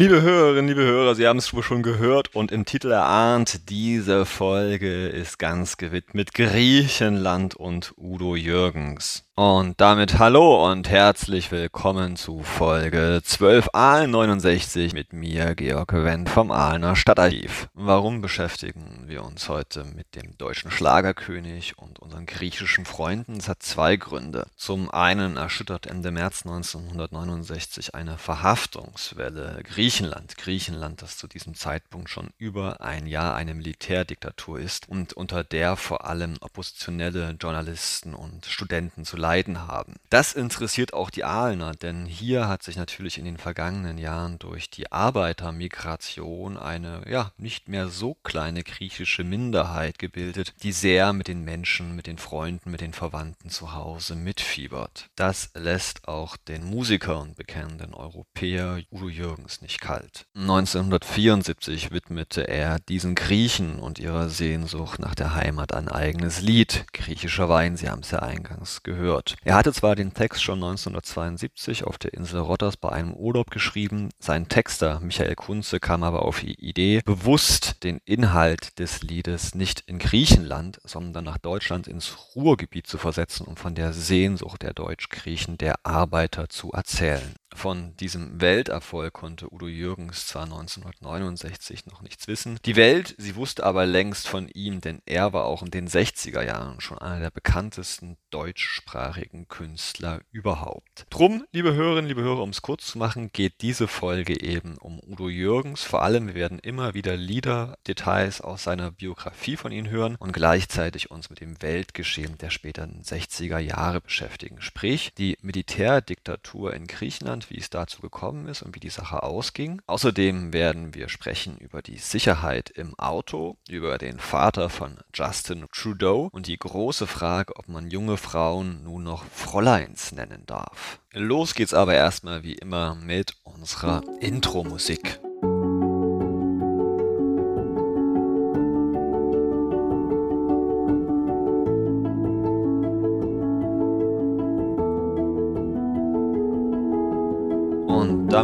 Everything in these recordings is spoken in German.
Liebe Hörerinnen, liebe Hörer, Sie haben es schon gehört und im Titel erahnt, diese Folge ist ganz gewidmet Griechenland und Udo Jürgens. Und damit hallo und herzlich willkommen zu Folge 12 Aalen 69 mit mir, Georg Wendt vom Aalener Stadtarchiv. Warum beschäftigen wir uns heute mit dem deutschen Schlagerkönig und unseren griechischen Freunden? Es hat zwei Gründe. Zum einen erschüttert Ende März 1969 eine Verhaftungswelle Griechenland. Griechenland, das zu diesem Zeitpunkt schon über ein Jahr eine Militärdiktatur ist und unter der vor allem oppositionelle Journalisten und Studenten zu leiden leiden haben. Das interessiert auch die Aalener, denn hier hat sich natürlich in den vergangenen Jahren durch die Arbeitermigration eine ja nicht mehr so kleine griechische Minderheit gebildet, die sehr mit den Menschen, mit den Freunden, mit den Verwandten zu Hause mitfiebert. Das lässt auch den Musiker und bekennenden Europäer Udo Jürgens nicht kalt. 1974 widmete er diesen Griechen und ihrer Sehnsucht nach der Heimat ein eigenes Lied. Griechischer Wein, Sie haben es ja eingangs gehört wird. Er hatte zwar den Text schon 1972 auf der Insel Rotters bei einem Urlaub geschrieben, sein Texter Michael Kunze kam aber auf die Idee, bewusst den Inhalt des Liedes nicht in Griechenland, sondern nach Deutschland ins Ruhrgebiet zu versetzen, um von der Sehnsucht der Deutsch-Griechen, der Arbeiter zu erzählen. Von diesem Welterfolg konnte Udo Jürgens zwar 1969 noch nichts wissen, die Welt, sie wusste aber längst von ihm, denn er war auch in den 60er Jahren schon einer der bekanntesten deutschsprachigen Künstler überhaupt. Drum, liebe Hörerinnen, liebe Hörer, um es kurz zu machen, geht diese Folge eben um Udo Jürgens. Vor allem, wir werden immer wieder Lieder, Details aus seiner Biografie von ihm hören und gleichzeitig uns mit dem Weltgeschehen der späteren 60er Jahre beschäftigen. Sprich, die Militärdiktatur in Griechenland Deutschland, wie es dazu gekommen ist und wie die Sache ausging. Außerdem werden wir sprechen über die Sicherheit im Auto, über den Vater von Justin Trudeau und die große Frage, ob man junge Frauen nun noch Fräuleins nennen darf. Los geht's aber erstmal wie immer mit unserer Intro-Musik.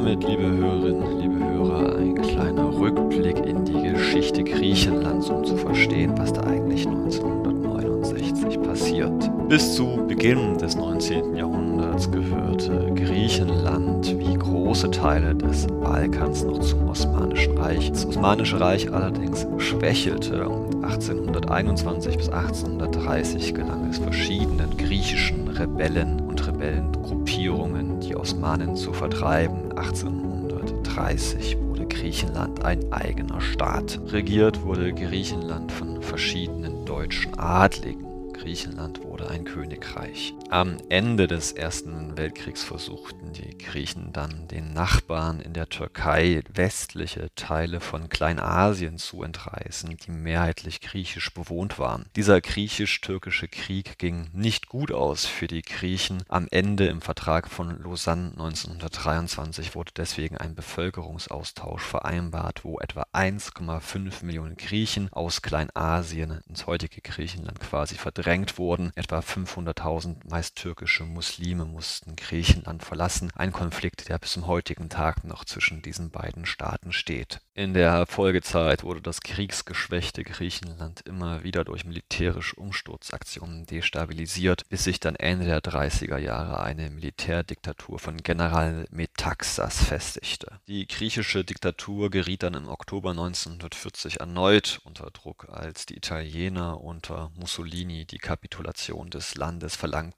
Damit, liebe Hörerinnen, liebe Hörer, ein kleiner Rückblick in die Geschichte Griechenlands, um zu verstehen, was da eigentlich 1969 passiert. Bis zu Beginn des 19. Jahrhunderts gehörte Griechenland wie große Teile des Balkans noch zum Osmanischen Reich. Das Osmanische Reich allerdings schwächelte und 1821 bis 1830 gelang es verschiedenen griechischen Rebellen und Rebellengruppierungen, die Osmanen zu vertreiben 1830 wurde Griechenland ein eigener Staat. Regiert wurde Griechenland von verschiedenen deutschen Adligen. Griechenland wurde ein Königreich. Am Ende des Ersten Weltkriegs versuchten die Griechen dann den Nachbarn in der Türkei westliche Teile von Kleinasien zu entreißen, die mehrheitlich griechisch bewohnt waren. Dieser griechisch-türkische Krieg ging nicht gut aus für die Griechen. Am Ende im Vertrag von Lausanne 1923 wurde deswegen ein Bevölkerungsaustausch vereinbart, wo etwa 1,5 Millionen Griechen aus Kleinasien ins heutige Griechenland quasi verdrängt wurden. Etwa 500.000 meist türkische Muslime mussten Griechenland verlassen, ein Konflikt, der bis zum heutigen Tag noch zwischen diesen beiden Staaten steht. In der Folgezeit wurde das kriegsgeschwächte Griechenland immer wieder durch militärische Umsturzaktionen destabilisiert, bis sich dann Ende der 30er Jahre eine Militärdiktatur von General Metaxas festigte. Die griechische Diktatur geriet dann im Oktober 1940 erneut unter Druck, als die Italiener unter Mussolini die Kapitulation des Landes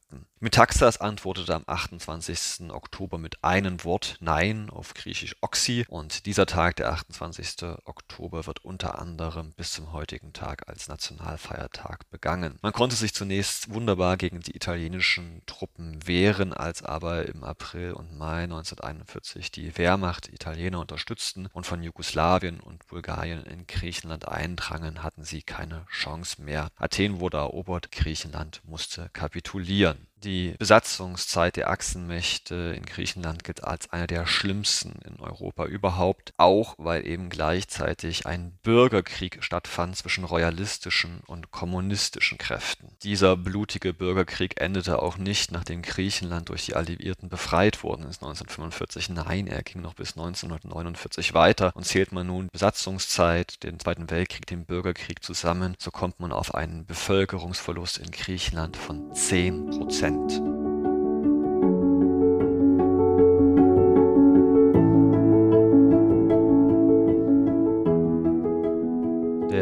verlangten. Metaxas antwortete am 28. Oktober mit einem Wort Nein auf Griechisch Oxy und dieser Tag, der 28. Oktober, wird unter anderem bis zum heutigen Tag als Nationalfeiertag begangen. Man konnte sich zunächst wunderbar gegen die italienischen Truppen wehren, als aber im April und Mai 1941 die Wehrmacht Italiener unterstützten und von Jugoslawien und Bulgarien in Griechenland eindrangen, hatten sie keine Chance mehr. Athen wurde erobert, Griechenland musste kapitulieren. Die Besatzungszeit der Achsenmächte in Griechenland gilt als eine der schlimmsten in Europa überhaupt, auch weil eben gleichzeitig ein Bürgerkrieg stattfand zwischen royalistischen und kommunistischen Kräften. Dieser blutige Bürgerkrieg endete auch nicht, nachdem Griechenland durch die Alliierten befreit worden ist 1945. Nein, er ging noch bis 1949 weiter und zählt man nun Besatzungszeit, den Zweiten Weltkrieg, den Bürgerkrieg zusammen, so kommt man auf einen Bevölkerungsverlust in Griechenland von 10 Prozent. Prozent.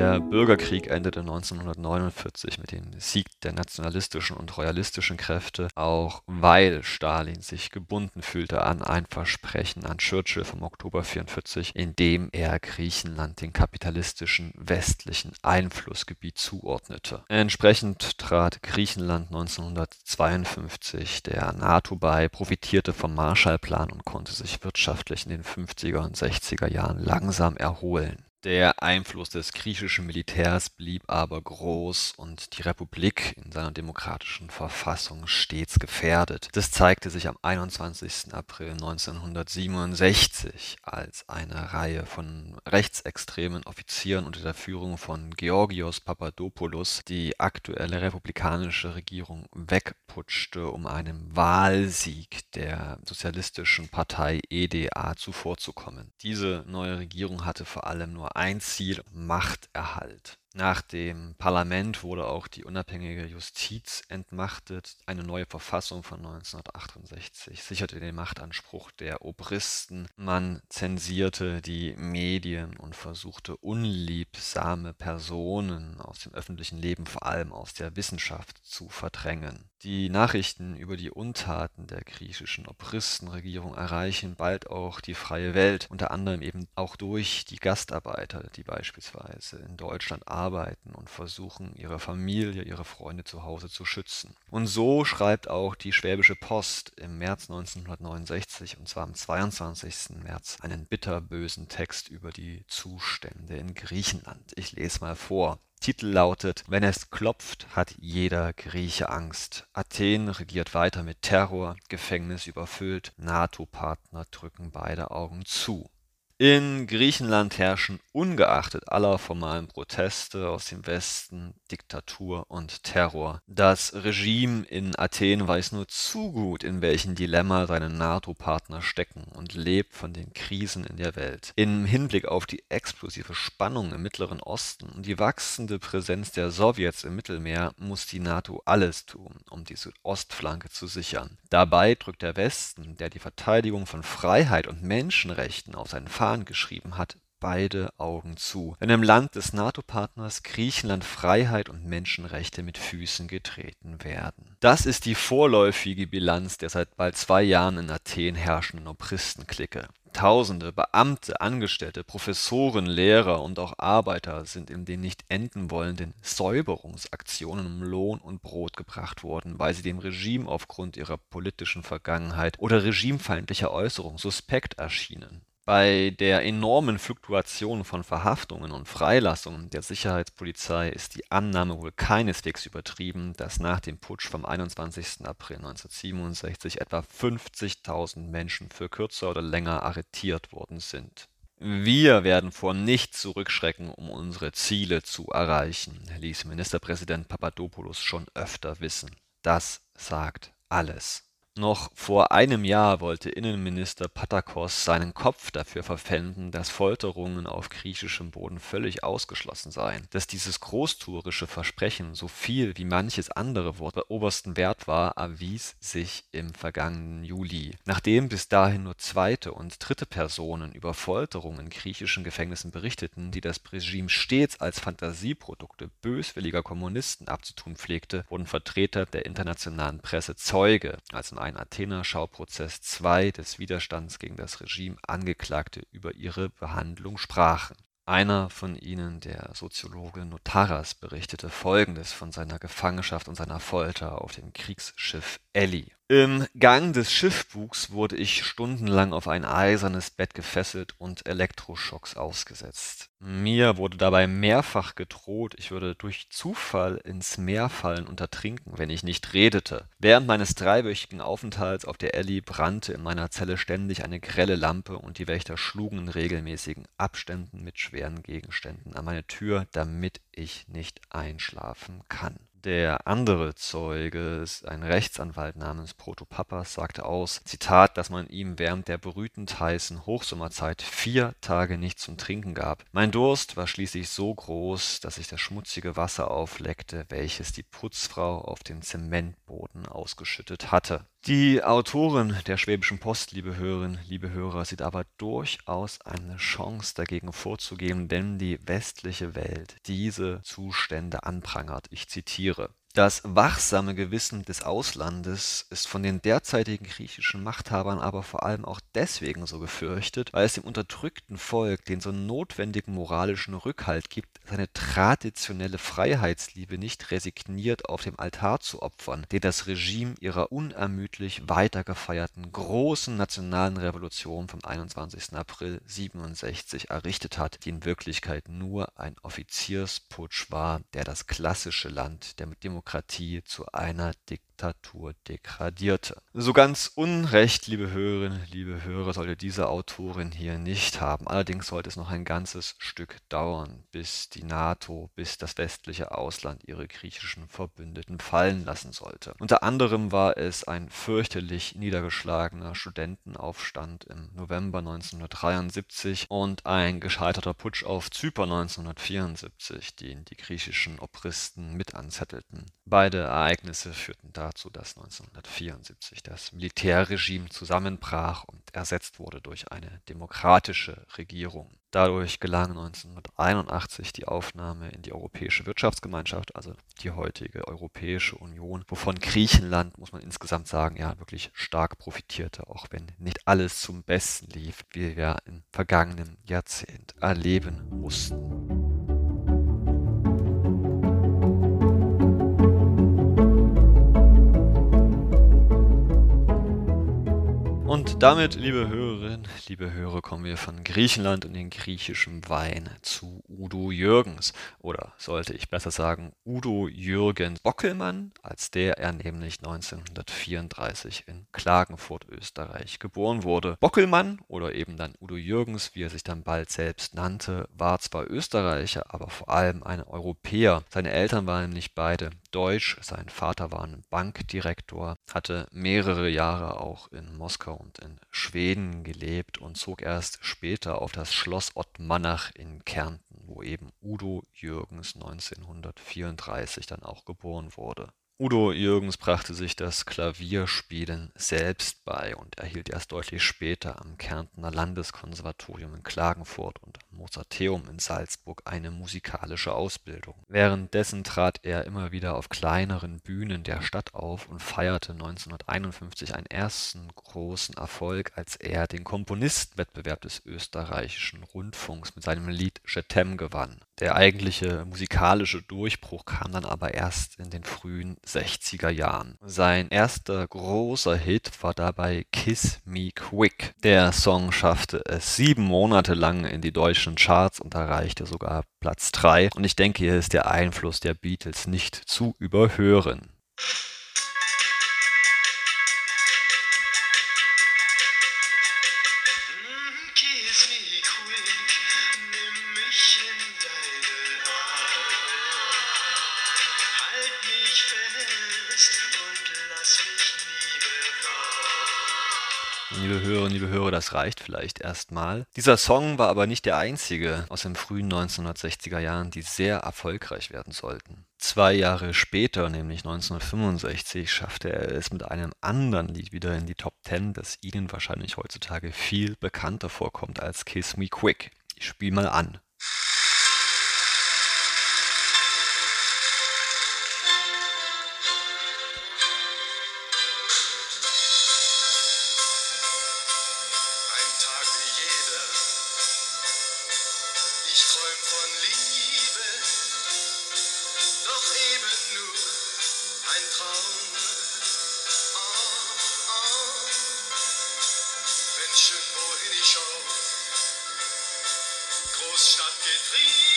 Der Bürgerkrieg endete 1949 mit dem Sieg der nationalistischen und royalistischen Kräfte, auch weil Stalin sich gebunden fühlte an ein Versprechen an Churchill vom Oktober 1944, in dem er Griechenland den kapitalistischen westlichen Einflussgebiet zuordnete. Entsprechend trat Griechenland 1952 der NATO bei, profitierte vom Marshallplan und konnte sich wirtschaftlich in den 50er und 60er Jahren langsam erholen. Der Einfluss des griechischen Militärs blieb aber groß und die Republik in seiner demokratischen Verfassung stets gefährdet. Das zeigte sich am 21. April 1967, als eine Reihe von rechtsextremen Offizieren unter der Führung von Georgios Papadopoulos die aktuelle republikanische Regierung wegputschte, um einem Wahlsieg der sozialistischen Partei EDA zuvorzukommen. Diese neue Regierung hatte vor allem nur ein Ziel, Machterhalt. Nach dem Parlament wurde auch die unabhängige Justiz entmachtet. Eine neue Verfassung von 1968 sicherte den Machtanspruch der Obristen. Man zensierte die Medien und versuchte unliebsame Personen aus dem öffentlichen Leben, vor allem aus der Wissenschaft, zu verdrängen. Die Nachrichten über die Untaten der griechischen Obristenregierung erreichen bald auch die freie Welt, unter anderem eben auch durch die Gastarbeiter, die beispielsweise in Deutschland arbeiten arbeiten und versuchen, ihre Familie, ihre Freunde zu Hause zu schützen. Und so schreibt auch die Schwäbische Post im März 1969, und zwar am 22. März, einen bitterbösen Text über die Zustände in Griechenland. Ich lese mal vor. Titel lautet Wenn es klopft, hat jeder Grieche Angst. Athen regiert weiter mit Terror, Gefängnis überfüllt, NATO-Partner drücken beide Augen zu. In Griechenland herrschen ungeachtet aller formalen Proteste aus dem Westen Diktatur und Terror. Das Regime in Athen weiß nur zu gut, in welchem Dilemma seine NATO-Partner stecken und lebt von den Krisen in der Welt. Im Hinblick auf die explosive Spannung im Mittleren Osten und die wachsende Präsenz der Sowjets im Mittelmeer muss die NATO alles tun, um die Südostflanke zu sichern. Dabei drückt der Westen, der die Verteidigung von Freiheit und Menschenrechten auf seinen Fahnen geschrieben hat, beide Augen zu, wenn im Land des NATO-Partners Griechenland Freiheit und Menschenrechte mit Füßen getreten werden. Das ist die vorläufige Bilanz der seit bald zwei Jahren in Athen herrschenden Obristenklicke. Tausende Beamte, Angestellte, Professoren, Lehrer und auch Arbeiter sind in den nicht enden wollenden Säuberungsaktionen um Lohn und Brot gebracht worden, weil sie dem Regime aufgrund ihrer politischen Vergangenheit oder regimefeindlicher Äußerung suspekt erschienen. Bei der enormen Fluktuation von Verhaftungen und Freilassungen der Sicherheitspolizei ist die Annahme wohl keineswegs übertrieben, dass nach dem Putsch vom 21. April 1967 etwa 50.000 Menschen für kürzer oder länger arretiert worden sind. Wir werden vor nichts zurückschrecken, um unsere Ziele zu erreichen, ließ Ministerpräsident Papadopoulos schon öfter wissen. Das sagt alles. Noch vor einem Jahr wollte Innenminister Patakos seinen Kopf dafür verpfänden, dass Folterungen auf griechischem Boden völlig ausgeschlossen seien. Dass dieses großtuerische Versprechen so viel wie manches andere Wort obersten Wert war, erwies sich im vergangenen Juli. Nachdem bis dahin nur zweite und dritte Personen über Folterungen in griechischen Gefängnissen berichteten, die das Regime stets als Fantasieprodukte böswilliger Kommunisten abzutun pflegte, wurden Vertreter der internationalen Presse Zeuge, als im ein Athener Schauprozess zwei des Widerstands gegen das Regime Angeklagte über ihre Behandlung sprachen. Einer von ihnen, der Soziologe Notaras, berichtete Folgendes von seiner Gefangenschaft und seiner Folter auf dem Kriegsschiff Elli Im Gang des Schiffbugs wurde ich stundenlang auf ein eisernes Bett gefesselt und Elektroschocks ausgesetzt. Mir wurde dabei mehrfach gedroht, ich würde durch Zufall ins Meer fallen und ertrinken, wenn ich nicht redete. Während meines dreiwöchigen Aufenthalts auf der Elli brannte in meiner Zelle ständig eine grelle Lampe und die Wächter schlugen in regelmäßigen Abständen mit schweren Gegenständen an meine Tür, damit ich nicht einschlafen kann. Der andere Zeuge, ein Rechtsanwalt namens Protopapas, sagte aus, Zitat, dass man ihm während der brütend heißen Hochsommerzeit vier Tage nichts zum Trinken gab. Mein Durst war schließlich so groß, dass ich das schmutzige Wasser aufleckte, welches die Putzfrau auf den Zementboden ausgeschüttet hatte. Die Autorin der Schwäbischen Post, liebe Hörerinnen, liebe Hörer, sieht aber durchaus eine Chance dagegen vorzugehen, wenn die westliche Welt diese Zustände anprangert. Ich zitiere das wachsame Gewissen des Auslandes ist von den derzeitigen griechischen Machthabern aber vor allem auch deswegen so gefürchtet, weil es dem unterdrückten Volk den so notwendigen moralischen Rückhalt gibt, seine traditionelle Freiheitsliebe nicht resigniert auf dem Altar zu opfern, den das Regime ihrer unermüdlich weitergefeierten großen nationalen Revolution vom 21. April 67 errichtet hat, die in Wirklichkeit nur ein Offiziersputsch war, der das klassische Land der Demokratie Demokratie zu einer Diktatur degradierte. So ganz Unrecht, liebe Hörerinnen, liebe Hörer, sollte diese Autorin hier nicht haben. Allerdings sollte es noch ein ganzes Stück dauern, bis die NATO, bis das westliche Ausland ihre griechischen Verbündeten fallen lassen sollte. Unter anderem war es ein fürchterlich niedergeschlagener Studentenaufstand im November 1973 und ein gescheiterter Putsch auf Zypern 1974, den die griechischen Obristen mit anzettelten. Beide Ereignisse führten dazu, dass 1974 das Militärregime zusammenbrach und ersetzt wurde durch eine demokratische Regierung. Dadurch gelang 1981 die Aufnahme in die Europäische Wirtschaftsgemeinschaft, also die heutige Europäische Union, wovon Griechenland, muss man insgesamt sagen, ja wirklich stark profitierte, auch wenn nicht alles zum Besten lief, wie wir im vergangenen Jahrzehnt erleben mussten. Und damit, liebe Hörerinnen, liebe Hörer, kommen wir von Griechenland und den griechischen Wein zu Udo Jürgens. Oder sollte ich besser sagen, Udo Jürgen Bockelmann, als der er nämlich 1934 in Klagenfurt, Österreich, geboren wurde. Bockelmann oder eben dann Udo Jürgens, wie er sich dann bald selbst nannte, war zwar Österreicher, aber vor allem ein Europäer. Seine Eltern waren nämlich beide deutsch, sein Vater war ein Bankdirektor, hatte mehrere Jahre auch in Moskau und in Schweden gelebt und zog erst später auf das Schloss Ottmannach in Kärnten, wo eben Udo Jürgens 1934 dann auch geboren wurde. Udo Jürgens brachte sich das Klavierspielen selbst bei und erhielt erst deutlich später am Kärntner Landeskonservatorium in Klagenfurt und Mozarteum in Salzburg eine musikalische Ausbildung. Währenddessen trat er immer wieder auf kleineren Bühnen der Stadt auf und feierte 1951 einen ersten großen Erfolg, als er den Komponistenwettbewerb des österreichischen Rundfunks mit seinem Lied t'aime gewann. Der eigentliche musikalische Durchbruch kam dann aber erst in den frühen 60er Jahren. Sein erster großer Hit war dabei Kiss Me Quick. Der Song schaffte es sieben Monate lang in die deutschen Charts und erreichte sogar Platz 3. Und ich denke, hier ist der Einfluss der Beatles nicht zu überhören. Hörer, das reicht vielleicht erstmal. Dieser Song war aber nicht der einzige aus den frühen 1960er Jahren, die sehr erfolgreich werden sollten. Zwei Jahre später, nämlich 1965, schaffte er es mit einem anderen Lied wieder in die Top 10, das Ihnen wahrscheinlich heutzutage viel bekannter vorkommt als Kiss Me Quick. Ich spiele mal an. von Liebe, doch eben nur ein Traum. Oh, oh. Menschen, wohin ich schaue, Großstadt getrieben.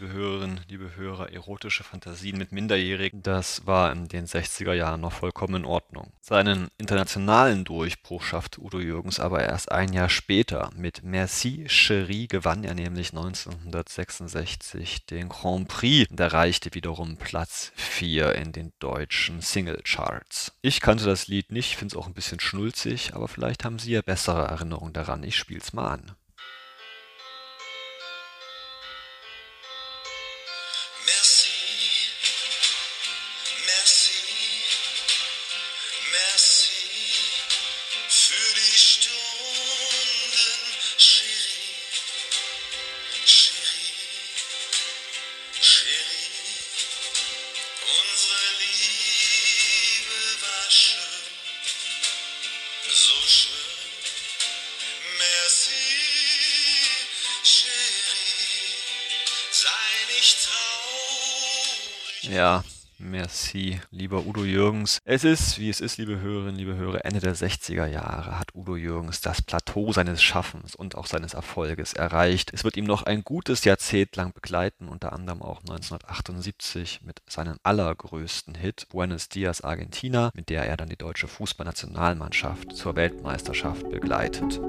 Hörerinnen, liebe Hörer, erotische Fantasien mit Minderjährigen, das war in den 60er Jahren noch vollkommen in Ordnung. Seinen internationalen Durchbruch schaffte Udo Jürgens aber erst ein Jahr später. Mit Merci Cherie gewann er nämlich 1966 den Grand Prix und erreichte wiederum Platz 4 in den deutschen Singlecharts. Ich kannte das Lied nicht, finde es auch ein bisschen schnulzig, aber vielleicht haben Sie ja bessere Erinnerungen daran. Ich spiel's mal an. Merci, lieber Udo Jürgens. Es ist, wie es ist, liebe Hörerinnen, liebe Hörer, Ende der 60er Jahre hat Udo Jürgens das Plateau seines Schaffens und auch seines Erfolges erreicht. Es wird ihm noch ein gutes Jahrzehnt lang begleiten, unter anderem auch 1978 mit seinem allergrößten Hit Buenos Dias Argentina, mit der er dann die deutsche Fußballnationalmannschaft zur Weltmeisterschaft begleitet.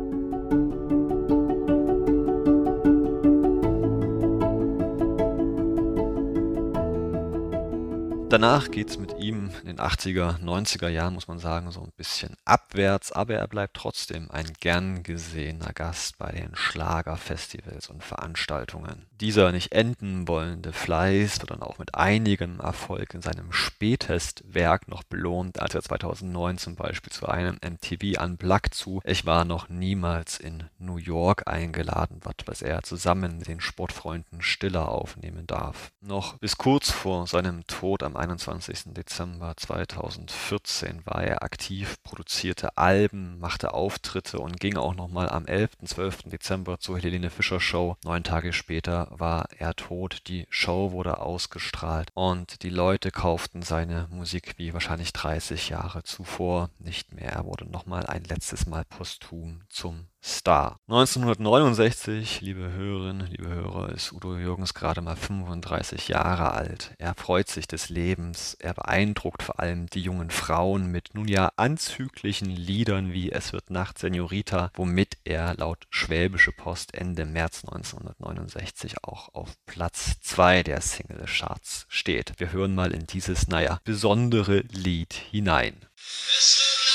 Danach geht es mit ihm in den 80er, 90er Jahren, muss man sagen, so ein bisschen abwärts, aber er bleibt trotzdem ein gern gesehener Gast bei den Schlagerfestivals und Veranstaltungen. Dieser nicht enden wollende Fleiß wird dann auch mit einigem Erfolg in seinem Spätestwerk noch belohnt, als er 2009 zum Beispiel zu einem MTV Unplugged zu Ich war noch niemals in New York eingeladen wird, was er zusammen mit den Sportfreunden Stiller aufnehmen darf. Noch bis kurz vor seinem Tod am 21. Dezember 2014 war er aktiv, produzierte Alben, machte Auftritte und ging auch nochmal am 11. 12. Dezember zur Helene Fischer Show. Neun Tage später war er tot. Die Show wurde ausgestrahlt und die Leute kauften seine Musik wie wahrscheinlich 30 Jahre zuvor nicht mehr. Er wurde nochmal ein letztes Mal posthum zum Star. 1969, liebe Hörerinnen, liebe Hörer, ist Udo Jürgens gerade mal 35 Jahre alt. Er freut sich des Lebens, er beeindruckt vor allem die jungen Frauen mit nun ja anzüglichen Liedern wie Es wird Nacht, Senorita, womit er laut Schwäbische Post Ende März 1969 auch auf Platz 2 der Single-Charts steht. Wir hören mal in dieses, naja, besondere Lied hinein. Es wird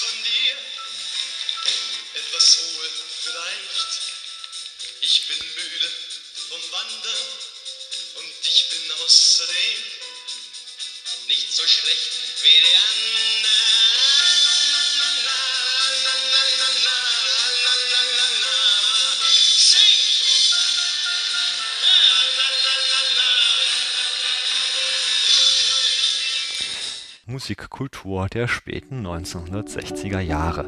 von dir, etwas Ruhe vielleicht. Ich bin müde vom Wandern und ich bin außerdem nicht so schlecht wie die anderen. Musikkultur der späten 1960er Jahre.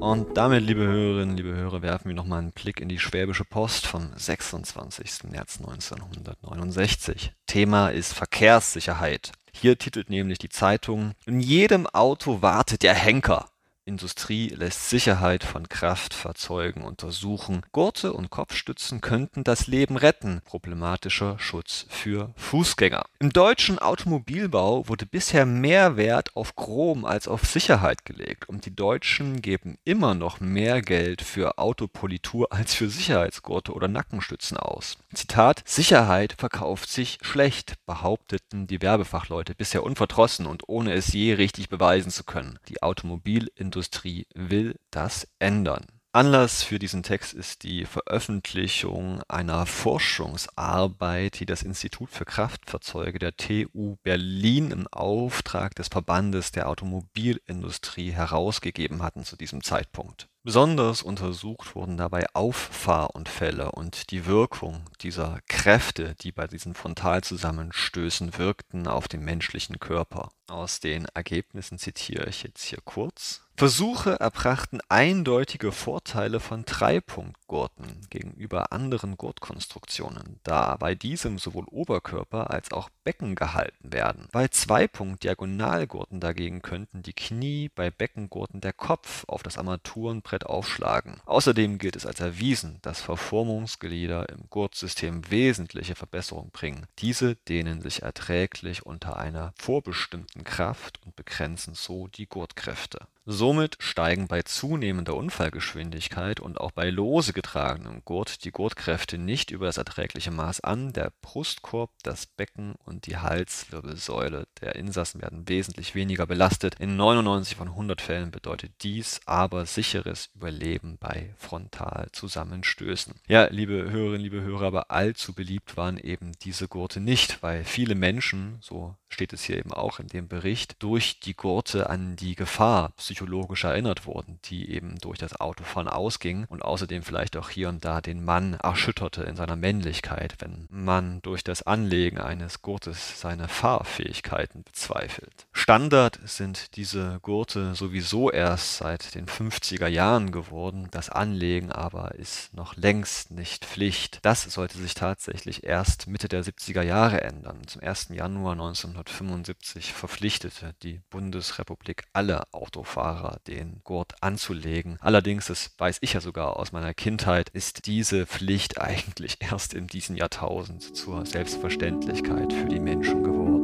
Und damit, liebe Hörerinnen, liebe Hörer, werfen wir nochmal einen Blick in die Schwäbische Post vom 26. März 1969. Thema ist Verkehrssicherheit. Hier titelt nämlich die Zeitung, in jedem Auto wartet der Henker. Industrie lässt Sicherheit von Kraftfahrzeugen untersuchen. Gurte und Kopfstützen könnten das Leben retten. Problematischer Schutz für Fußgänger. Im deutschen Automobilbau wurde bisher mehr Wert auf Chrom als auf Sicherheit gelegt und die Deutschen geben immer noch mehr Geld für Autopolitur als für Sicherheitsgurte oder Nackenstützen aus. Zitat Sicherheit verkauft sich schlecht, behaupteten die Werbefachleute bisher unverdrossen und ohne es je richtig beweisen zu können. Die Automobilindustrie Industrie will das ändern. Anlass für diesen Text ist die Veröffentlichung einer Forschungsarbeit, die das Institut für Kraftfahrzeuge der TU Berlin im Auftrag des Verbandes der Automobilindustrie herausgegeben hatten zu diesem Zeitpunkt. Besonders untersucht wurden dabei Auffahrunfälle und die Wirkung dieser Kräfte, die bei diesen Frontalzusammenstößen wirkten auf den menschlichen Körper. Aus den Ergebnissen zitiere ich jetzt hier kurz Versuche erbrachten eindeutige Vorteile von Dreipunktgurten gegenüber anderen Gurtkonstruktionen, da bei diesem sowohl Oberkörper als auch Becken gehalten werden. Bei Zweipunkt-Diagonalgurten dagegen könnten die Knie, bei Beckengurten der Kopf auf das Armaturenbrett aufschlagen. Außerdem gilt es als erwiesen, dass Verformungsglieder im Gurtsystem wesentliche Verbesserungen bringen. Diese dehnen sich erträglich unter einer vorbestimmten Kraft und begrenzen so die Gurtkräfte Somit steigen bei zunehmender Unfallgeschwindigkeit und auch bei lose getragenem Gurt die Gurtkräfte nicht über das erträgliche Maß an, der Brustkorb, das Becken und die Halswirbelsäule der Insassen werden wesentlich weniger belastet. In 99 von 100 Fällen bedeutet dies aber sicheres Überleben bei Frontalzusammenstößen. Ja, liebe Hörerinnen, liebe Hörer, aber allzu beliebt waren eben diese Gurte nicht, weil viele Menschen, so steht es hier eben auch in dem Bericht, durch die Gurte an die Gefahr psychologisch erinnert wurden, die eben durch das Autofahren ausging und außerdem vielleicht auch hier und da den Mann erschütterte in seiner Männlichkeit, wenn man durch das Anlegen eines Gurtes seine Fahrfähigkeiten bezweifelt. Standard sind diese Gurte sowieso erst seit den 50er Jahren geworden, das Anlegen aber ist noch längst nicht Pflicht. Das sollte sich tatsächlich erst Mitte der 70er Jahre ändern. Zum 1. Januar 1975 verpflichtete die Bundesrepublik alle Autofahrer Fahrer den Gurt anzulegen. Allerdings, das weiß ich ja sogar aus meiner Kindheit, ist diese Pflicht eigentlich erst in diesem Jahrtausend zur Selbstverständlichkeit für die Menschen geworden.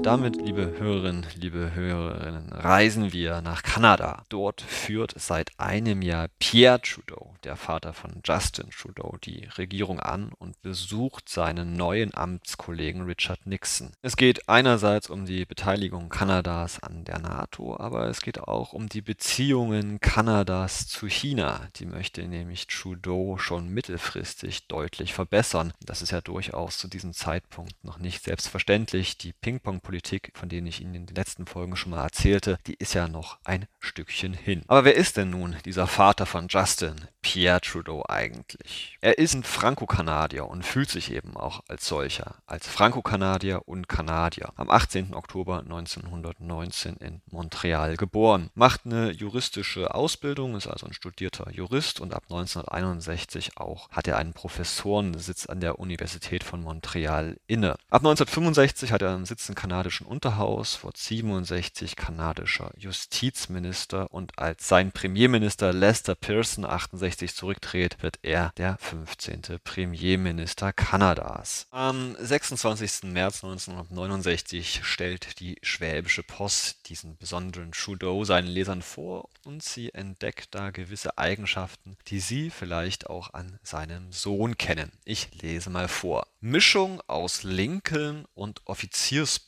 Damit, liebe Hörerinnen, liebe Hörerinnen, reisen wir nach Kanada. Dort führt seit einem Jahr Pierre Trudeau, der Vater von Justin Trudeau, die Regierung an und besucht seinen neuen Amtskollegen Richard Nixon. Es geht einerseits um die Beteiligung Kanadas an der NATO, aber es geht auch um die Beziehungen Kanadas zu China. Die möchte nämlich Trudeau schon mittelfristig deutlich verbessern. Das ist ja durchaus zu diesem Zeitpunkt noch nicht selbstverständlich. Die Ping Ping-Pong-Politik, von denen ich Ihnen in den letzten Folgen schon mal erzählte, die ist ja noch ein Stückchen hin. Aber wer ist denn nun dieser Vater von Justin, Pierre Trudeau eigentlich? Er ist ein Franco-Kanadier und fühlt sich eben auch als solcher, als Franco-Kanadier und Kanadier. Am 18. Oktober 1919 in Montreal geboren. Macht eine juristische Ausbildung, ist also ein studierter Jurist und ab 1961 auch hat er einen Professorensitz an der Universität von Montreal inne. Ab 1965 hat er einen Sitz im kanadischen Unterhaus, wurde 67 kanadischer Justizminister und als sein Premierminister Lester Pearson 68 zurücktritt, wird er der 15. Premierminister Kanadas. Am 26. März 1969 stellt die Schwäbische Post diesen besonderen Trudeau seinen Lesern vor und sie entdeckt da gewisse Eigenschaften, die sie vielleicht auch an seinem Sohn kennen. Ich lese mal vor. Mischung aus Lincoln und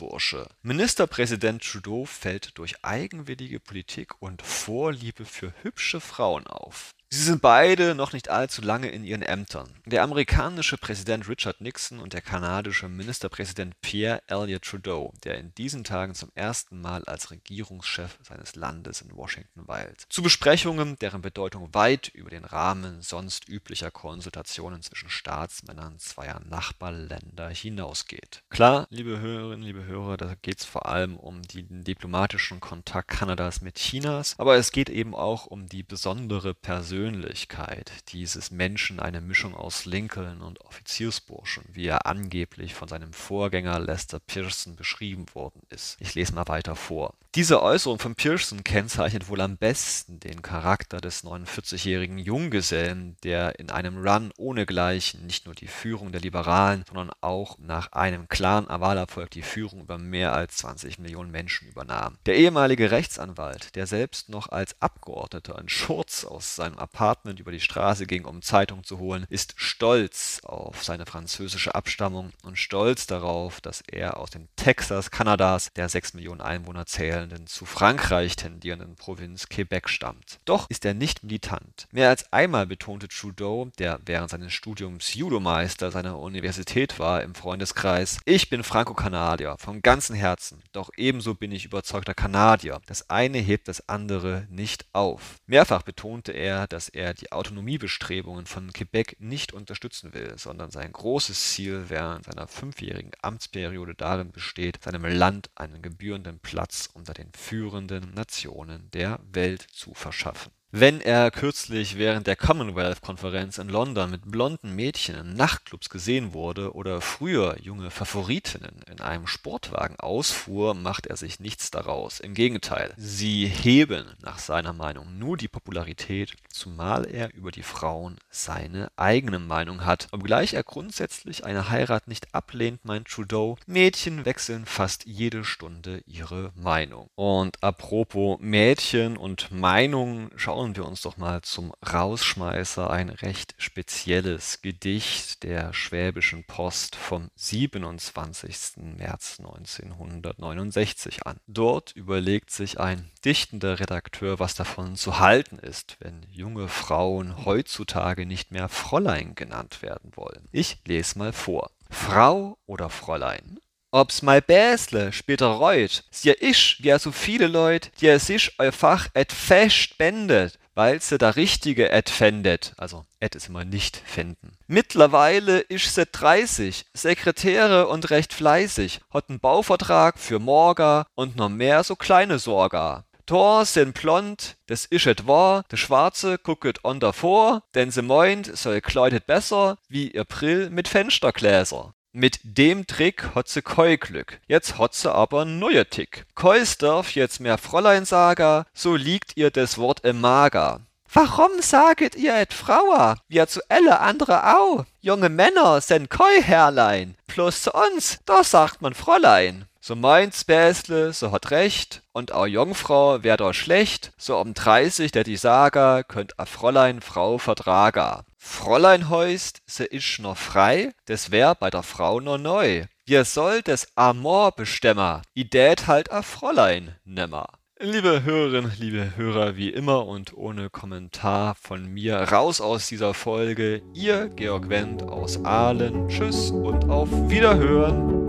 Offiziersbursche. Ministerpräsident Trudeau fällt durch eigenwillige Politik und Vorliebe für hübsche Frauen auf. Sie sind beide noch nicht allzu lange in ihren Ämtern. Der amerikanische Präsident Richard Nixon und der kanadische Ministerpräsident Pierre Elliott Trudeau, der in diesen Tagen zum ersten Mal als Regierungschef seines Landes in Washington weilt. Zu Besprechungen, deren Bedeutung weit über den Rahmen sonst üblicher Konsultationen zwischen Staatsmännern zweier Nachbarländer hinausgeht. Klar, liebe Hörerinnen, liebe Hörer, da geht es vor allem um den diplomatischen Kontakt Kanadas mit Chinas, aber es geht eben auch um die besondere Persönlichkeit Persönlichkeit dieses Menschen eine Mischung aus Lincoln und Offiziersburschen, wie er angeblich von seinem Vorgänger Lester Pearson beschrieben worden ist. Ich lese mal weiter vor. Diese Äußerung von Pearson kennzeichnet wohl am besten den Charakter des 49-jährigen Junggesellen, der in einem Run ohnegleichen nicht nur die Führung der Liberalen, sondern auch nach einem klaren Wahlerfolg die Führung über mehr als 20 Millionen Menschen übernahm. Der ehemalige Rechtsanwalt, der selbst noch als Abgeordneter in Schurz aus seinem Apartment über die Straße ging, um Zeitung zu holen, ist stolz auf seine französische Abstammung und stolz darauf, dass er aus dem Texas Kanadas, der 6 Millionen Einwohner zählen, abfallenden, zu Frankreich tendierenden Provinz Quebec stammt. Doch ist er nicht militant. Mehr als einmal betonte Trudeau, der während seines Studiums Judomeister seiner Universität war, im Freundeskreis, ich bin Franco-Kanadier, vom ganzen Herzen, doch ebenso bin ich überzeugter Kanadier. Das eine hebt das andere nicht auf. Mehrfach betonte er, dass er die Autonomiebestrebungen von Quebec nicht unterstützen will, sondern sein großes Ziel während seiner fünfjährigen Amtsperiode darin besteht, seinem Land einen gebührenden Platz unter den führenden Nationen der Welt zu verschaffen wenn er kürzlich während der Commonwealth-Konferenz in London mit blonden Mädchen in Nachtclubs gesehen wurde oder früher junge Favoritinnen in einem Sportwagen ausfuhr, macht er sich nichts daraus. Im Gegenteil, sie heben nach seiner Meinung nur die Popularität, zumal er über die Frauen seine eigene Meinung hat. Obgleich er grundsätzlich eine Heirat nicht ablehnt, meint Trudeau, Mädchen wechseln fast jede Stunde ihre Meinung. Und apropos Mädchen und Meinung, schauen schauen wir uns doch mal zum Rausschmeißer ein recht spezielles Gedicht der Schwäbischen Post vom 27. März 1969 an. Dort überlegt sich ein dichtender Redakteur, was davon zu halten ist, wenn junge Frauen heutzutage nicht mehr Fräulein genannt werden wollen. Ich lese mal vor. Frau oder Fräulein? Ob's mal Bäsle später reut, sie isch, wie so viele Leut, die er sich einfach et fest bändet, weil se da richtige et fändet. Also et ist immer nicht finden. Mittlerweile isch se 30, Sekretäre und recht fleißig, hat n Bauvertrag für Morga und noch mehr so kleine Sorga. Tor sind blond, des isch et wahr, de Schwarze gucket on davor, denn se meint, soll kleidet besser, wie ihr Brill mit Fenstergläser. Mit dem Trick hat se keu Glück. Jetzt hat se aber n neuer Tick. Keus darf jetzt mehr Fräulein saga, so liegt ihr des Wort im Mager. Warum saget ihr et Frauer, wie zu elle andere au? Junge Männer sind keu Herrlein, bloß zu uns, da sagt man Fräulein. So meint's Bäsle, so hat recht, und auch Jungfrau wär doch schlecht, so um 30 der die Saga könnt a Fräulein Frau vertraga. Fräulein heust, se isch noch frei, des wär bei der Frau noch neu. Wir soll des Amor bestemmer, i dät halt a Fräulein nimmer. Liebe Hörerinnen, liebe Hörer, wie immer und ohne Kommentar von mir raus aus dieser Folge. Ihr Georg Wendt aus Aalen. Tschüss und auf Wiederhören.